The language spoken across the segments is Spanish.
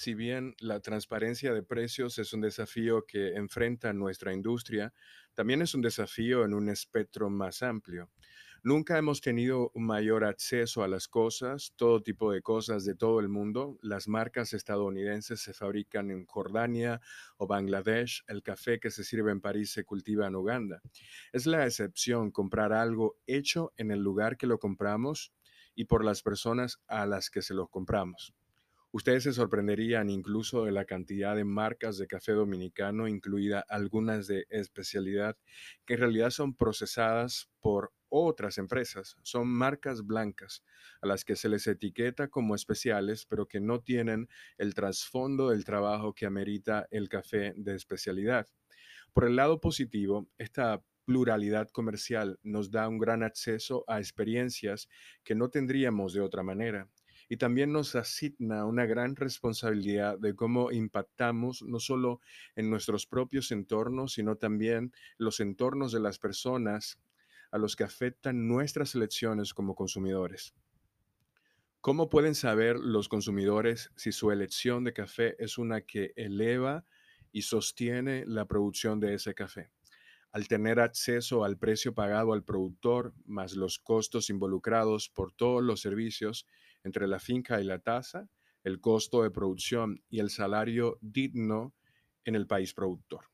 Si bien la transparencia de precios es un desafío que enfrenta nuestra industria, también es un desafío en un espectro más amplio. Nunca hemos tenido mayor acceso a las cosas, todo tipo de cosas de todo el mundo. Las marcas estadounidenses se fabrican en Jordania o Bangladesh, el café que se sirve en París se cultiva en Uganda. Es la excepción comprar algo hecho en el lugar que lo compramos y por las personas a las que se lo compramos. Ustedes se sorprenderían incluso de la cantidad de marcas de café dominicano, incluida algunas de especialidad, que en realidad son procesadas por otras empresas. Son marcas blancas a las que se les etiqueta como especiales, pero que no tienen el trasfondo del trabajo que amerita el café de especialidad. Por el lado positivo, esta pluralidad comercial nos da un gran acceso a experiencias que no tendríamos de otra manera y también nos asigna una gran responsabilidad de cómo impactamos no solo en nuestros propios entornos, sino también los entornos de las personas a los que afectan nuestras elecciones como consumidores. ¿Cómo pueden saber los consumidores si su elección de café es una que eleva y sostiene la producción de ese café? Al tener acceso al precio pagado al productor, más los costos involucrados por todos los servicios, entre la finca y la tasa, el costo de producción y el salario digno en el país productor.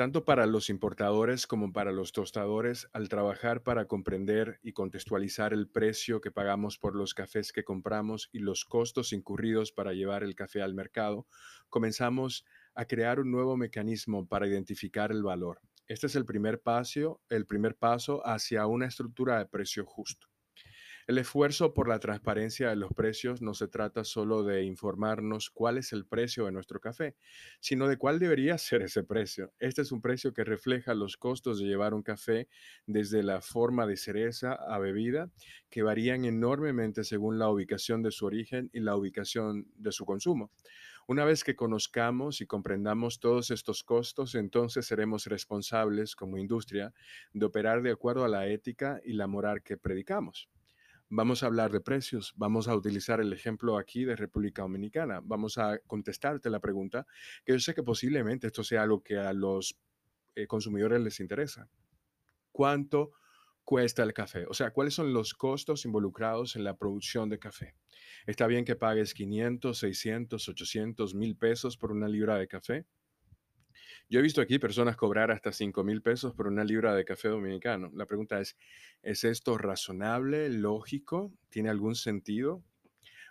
Tanto para los importadores como para los tostadores, al trabajar para comprender y contextualizar el precio que pagamos por los cafés que compramos y los costos incurridos para llevar el café al mercado, comenzamos a crear un nuevo mecanismo para identificar el valor. Este es el primer paso, el primer paso hacia una estructura de precio justo. El esfuerzo por la transparencia de los precios no se trata solo de informarnos cuál es el precio de nuestro café, sino de cuál debería ser ese precio. Este es un precio que refleja los costos de llevar un café desde la forma de cereza a bebida, que varían enormemente según la ubicación de su origen y la ubicación de su consumo. Una vez que conozcamos y comprendamos todos estos costos, entonces seremos responsables como industria de operar de acuerdo a la ética y la moral que predicamos. Vamos a hablar de precios, vamos a utilizar el ejemplo aquí de República Dominicana, vamos a contestarte la pregunta, que yo sé que posiblemente esto sea algo que a los eh, consumidores les interesa. ¿Cuánto cuesta el café? O sea, ¿cuáles son los costos involucrados en la producción de café? ¿Está bien que pagues 500, 600, 800, mil pesos por una libra de café? Yo he visto aquí personas cobrar hasta 5 mil pesos por una libra de café dominicano. La pregunta es, ¿es esto razonable, lógico? ¿Tiene algún sentido?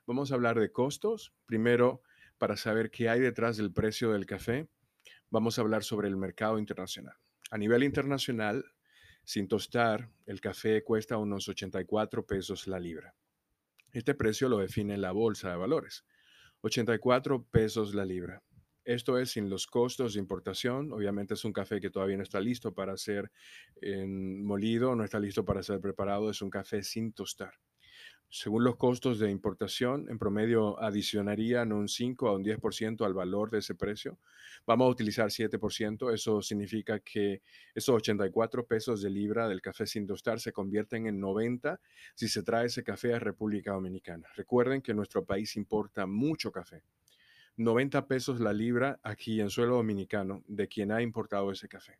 Vamos a hablar de costos. Primero, para saber qué hay detrás del precio del café, vamos a hablar sobre el mercado internacional. A nivel internacional, sin tostar, el café cuesta unos 84 pesos la libra. Este precio lo define la bolsa de valores. 84 pesos la libra. Esto es sin los costos de importación. Obviamente es un café que todavía no está listo para ser molido, no está listo para ser preparado. Es un café sin tostar. Según los costos de importación, en promedio adicionarían un 5 a un 10% al valor de ese precio. Vamos a utilizar 7%. Eso significa que esos 84 pesos de libra del café sin tostar se convierten en 90 si se trae ese café a República Dominicana. Recuerden que nuestro país importa mucho café. 90 pesos la libra aquí en suelo dominicano de quien ha importado ese café.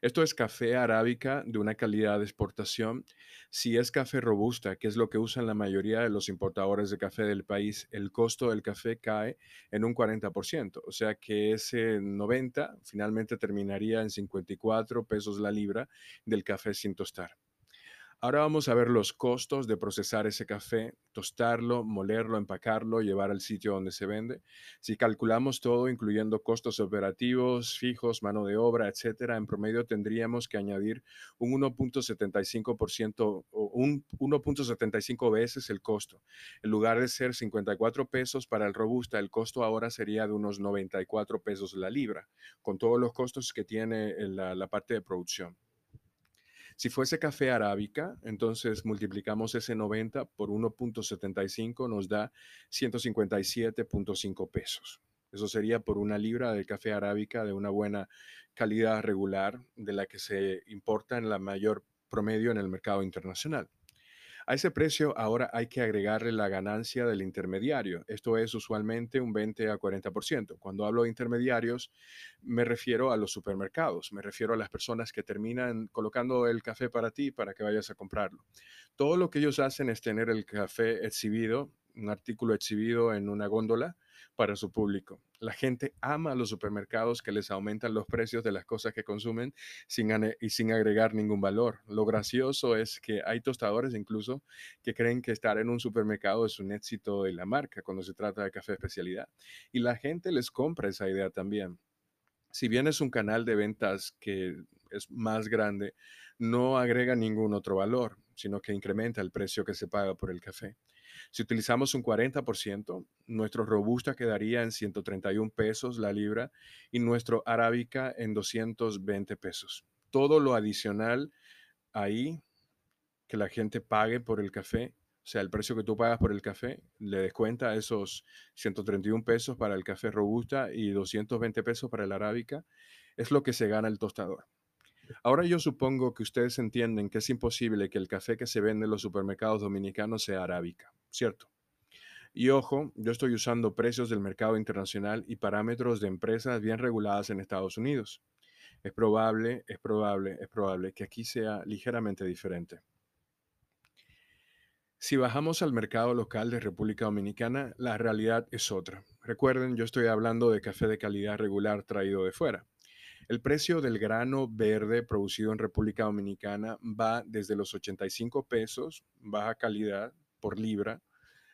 Esto es café arábica de una calidad de exportación. Si es café robusta, que es lo que usan la mayoría de los importadores de café del país, el costo del café cae en un 40%. O sea que ese 90 finalmente terminaría en 54 pesos la libra del café sin tostar. Ahora vamos a ver los costos de procesar ese café, tostarlo, molerlo, empacarlo, llevar al sitio donde se vende. Si calculamos todo, incluyendo costos operativos, fijos, mano de obra, etcétera, en promedio tendríamos que añadir un 1.75% o un 1.75 veces el costo. En lugar de ser 54 pesos para el robusta, el costo ahora sería de unos 94 pesos la libra, con todos los costos que tiene la, la parte de producción. Si fuese café arábica, entonces multiplicamos ese 90 por 1.75, nos da 157.5 pesos. Eso sería por una libra de café arábica de una buena calidad regular, de la que se importa en la mayor promedio en el mercado internacional. A ese precio ahora hay que agregarle la ganancia del intermediario. Esto es usualmente un 20 a 40%. Cuando hablo de intermediarios, me refiero a los supermercados, me refiero a las personas que terminan colocando el café para ti para que vayas a comprarlo. Todo lo que ellos hacen es tener el café exhibido, un artículo exhibido en una góndola para su público. La gente ama los supermercados que les aumentan los precios de las cosas que consumen sin, y sin agregar ningún valor. Lo gracioso es que hay tostadores incluso que creen que estar en un supermercado es un éxito de la marca cuando se trata de café especialidad. Y la gente les compra esa idea también. Si bien es un canal de ventas que es más grande, no agrega ningún otro valor, sino que incrementa el precio que se paga por el café. Si utilizamos un 40%, nuestro robusta quedaría en 131 pesos la libra y nuestro arábica en 220 pesos. Todo lo adicional ahí que la gente pague por el café, o sea, el precio que tú pagas por el café, le descuenta esos 131 pesos para el café robusta y 220 pesos para el arábica, es lo que se gana el tostador. Ahora yo supongo que ustedes entienden que es imposible que el café que se vende en los supermercados dominicanos sea arábica, ¿cierto? Y ojo, yo estoy usando precios del mercado internacional y parámetros de empresas bien reguladas en Estados Unidos. Es probable, es probable, es probable que aquí sea ligeramente diferente. Si bajamos al mercado local de República Dominicana, la realidad es otra. Recuerden, yo estoy hablando de café de calidad regular traído de fuera. El precio del grano verde producido en República Dominicana va desde los 85 pesos, baja calidad, por libra,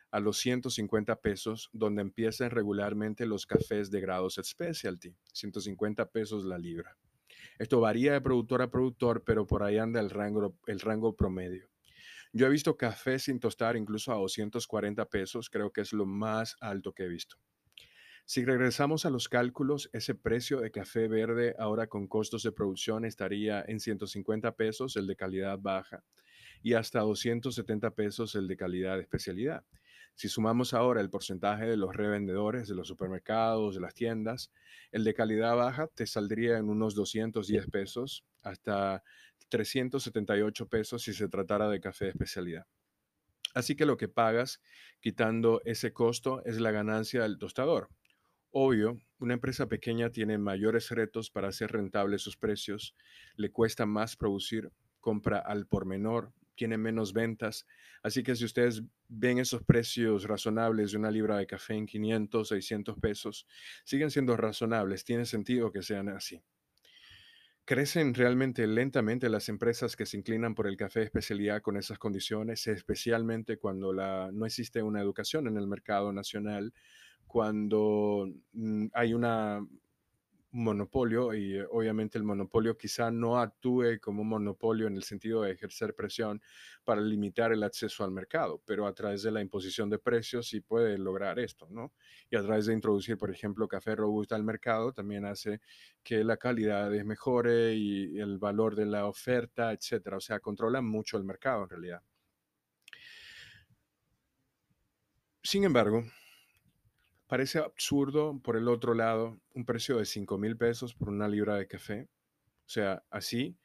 a los 150 pesos, donde empiezan regularmente los cafés de grados specialty, 150 pesos la libra. Esto varía de productor a productor, pero por ahí anda el rango, el rango promedio. Yo he visto café sin tostar incluso a 240 pesos, creo que es lo más alto que he visto. Si regresamos a los cálculos, ese precio de café verde ahora con costos de producción estaría en 150 pesos, el de calidad baja, y hasta 270 pesos el de calidad de especialidad. Si sumamos ahora el porcentaje de los revendedores, de los supermercados, de las tiendas, el de calidad baja te saldría en unos 210 pesos hasta 378 pesos si se tratara de café de especialidad. Así que lo que pagas quitando ese costo es la ganancia del tostador. Obvio, una empresa pequeña tiene mayores retos para hacer rentables sus precios, le cuesta más producir, compra al por menor, tiene menos ventas. Así que si ustedes ven esos precios razonables de una libra de café en 500, 600 pesos, siguen siendo razonables, tiene sentido que sean así. Crecen realmente lentamente las empresas que se inclinan por el café especialidad con esas condiciones, especialmente cuando no existe una educación en el mercado nacional cuando mm, hay una monopolio y eh, obviamente el monopolio quizá no actúe como un monopolio en el sentido de ejercer presión para limitar el acceso al mercado, pero a través de la imposición de precios sí puede lograr esto, ¿no? Y a través de introducir, por ejemplo, café robusta al mercado también hace que la calidad mejore y el valor de la oferta, etcétera. O sea, controla mucho el mercado en realidad. Sin embargo, Parece absurdo, por el otro lado, un precio de 5 mil pesos por una libra de café. O sea, así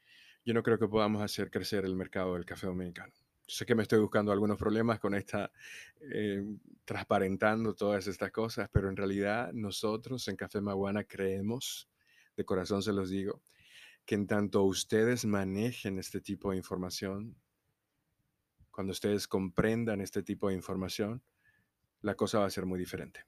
yo no creo que podamos hacer crecer el mercado del café dominicano. sé que me estoy buscando algunos problemas con esta, eh, transparentando todas estas cosas, pero en realidad nosotros en Café Maguana creemos, de corazón se los digo, que en tanto ustedes manejen este tipo de información, cuando ustedes comprendan este tipo de información, la cosa va a ser muy diferente.